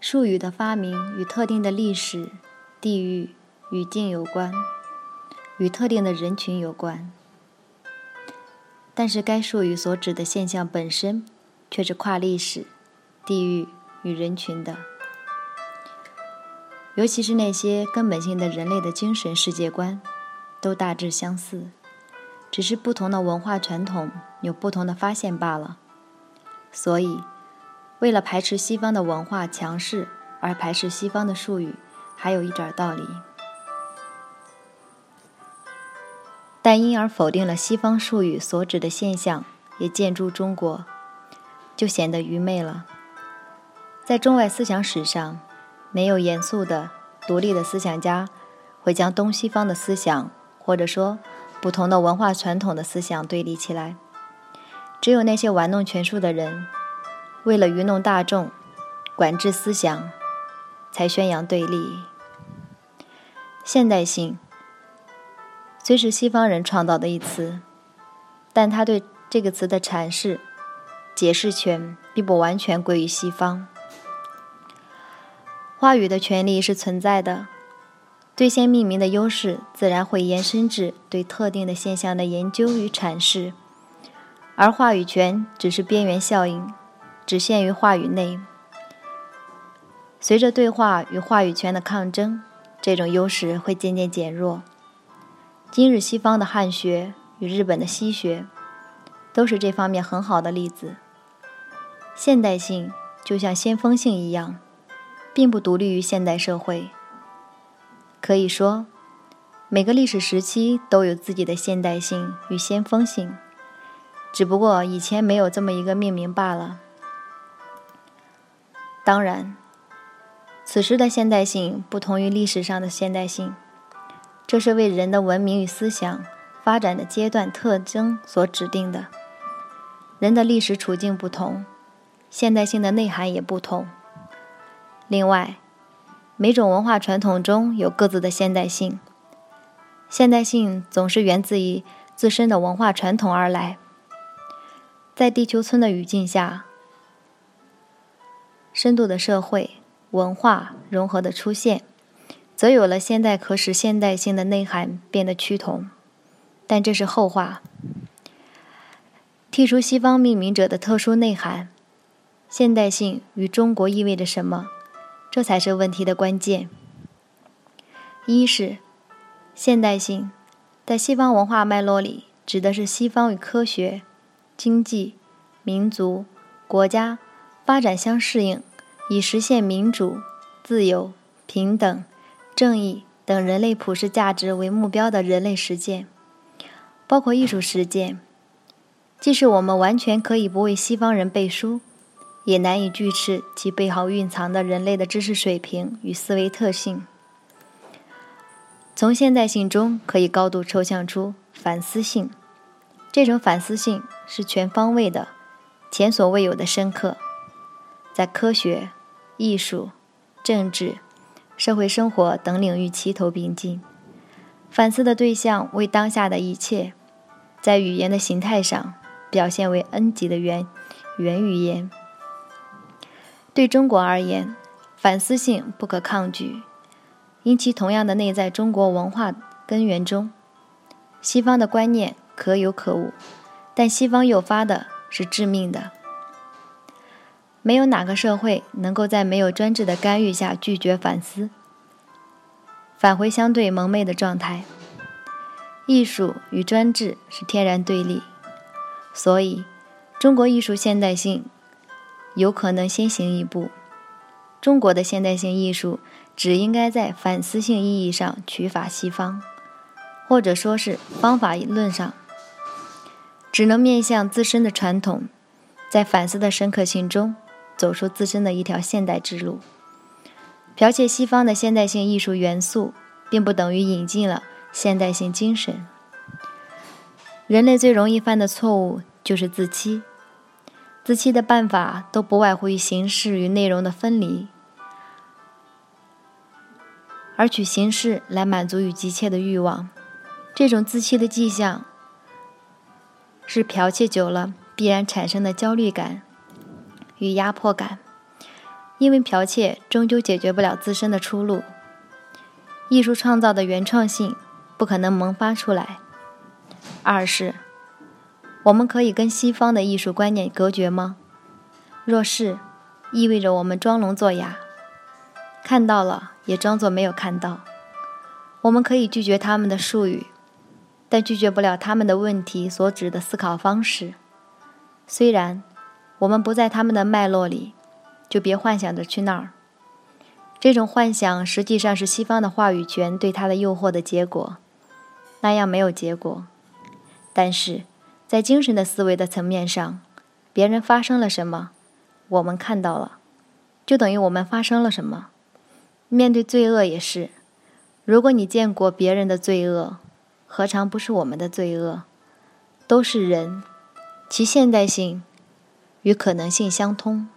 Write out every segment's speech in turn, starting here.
术语的发明与特定的历史、地域、语境有关，与特定的人群有关。但是，该术语所指的现象本身却是跨历史、地域与人群的。尤其是那些根本性的人类的精神世界观，都大致相似，只是不同的文化传统有不同的发现罢了。所以。为了排斥西方的文化强势而排斥西方的术语，还有一点道理；但因而否定了西方术语所指的现象，也见诸中国，就显得愚昧了。在中外思想史上，没有严肃的、独立的思想家会将东西方的思想，或者说不同的文化传统的思想对立起来。只有那些玩弄权术的人。为了愚弄大众、管制思想，才宣扬对立。现代性虽是西方人创造的一词，但他对这个词的阐释、解释权并不完全归于西方。话语的权利是存在的，最先命名的优势自然会延伸至对特定的现象的研究与阐释，而话语权只是边缘效应。只限于话语内。随着对话与话语权的抗争，这种优势会渐渐减弱。今日西方的汉学与日本的西学，都是这方面很好的例子。现代性就像先锋性一样，并不独立于现代社会。可以说，每个历史时期都有自己的现代性与先锋性，只不过以前没有这么一个命名罢了。当然，此时的现代性不同于历史上的现代性，这是为人的文明与思想发展的阶段特征所指定的。人的历史处境不同，现代性的内涵也不同。另外，每种文化传统中有各自的现代性，现代性总是源自于自身的文化传统而来。在地球村的语境下。深度的社会文化融合的出现，则有了现代可使现代性的内涵变得趋同，但这是后话。剔除西方命名者的特殊内涵，现代性与中国意味着什么？这才是问题的关键。一是现代性，在西方文化脉络里，指的是西方与科学、经济、民族、国家。发展相适应，以实现民主、自由、平等、正义等人类普世价值为目标的人类实践，包括艺术实践。即使我们完全可以不为西方人背书，也难以拒斥其背后蕴藏的人类的知识水平与思维特性。从现代性中可以高度抽象出反思性，这种反思性是全方位的、前所未有的深刻。在科学、艺术、政治、社会生活等领域齐头并进，反思的对象为当下的一切，在语言的形态上表现为 N 级的原原语言。对中国而言，反思性不可抗拒，因其同样的内在中国文化根源中。西方的观念可有可无，但西方诱发的是致命的。没有哪个社会能够在没有专制的干预下拒绝反思，返回相对蒙昧的状态。艺术与专制是天然对立，所以中国艺术现代性有可能先行一步。中国的现代性艺术只应该在反思性意义上取法西方，或者说是方法论上，只能面向自身的传统，在反思的深刻性中。走出自身的一条现代之路。剽窃西方的现代性艺术元素，并不等于引进了现代性精神。人类最容易犯的错误就是自欺，自欺的办法都不外乎于形式与内容的分离，而取形式来满足与急切的欲望。这种自欺的迹象，是剽窃久了必然产生的焦虑感与压迫感。因为剽窃终究解决不了自身的出路，艺术创造的原创性不可能萌发出来。二是，我们可以跟西方的艺术观念隔绝吗？若是，意味着我们装聋作哑，看到了也装作没有看到。我们可以拒绝他们的术语，但拒绝不了他们的问题所指的思考方式。虽然我们不在他们的脉络里。就别幻想着去那儿。这种幻想实际上是西方的话语权对他的诱惑的结果。那样没有结果，但是在精神的思维的层面上，别人发生了什么，我们看到了，就等于我们发生了什么。面对罪恶也是，如果你见过别人的罪恶，何尝不是我们的罪恶？都是人，其现代性与可能性相通。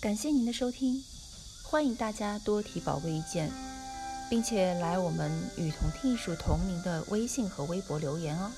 感谢您的收听，欢迎大家多提宝贵意见，并且来我们与同听艺术同名的微信和微博留言哦。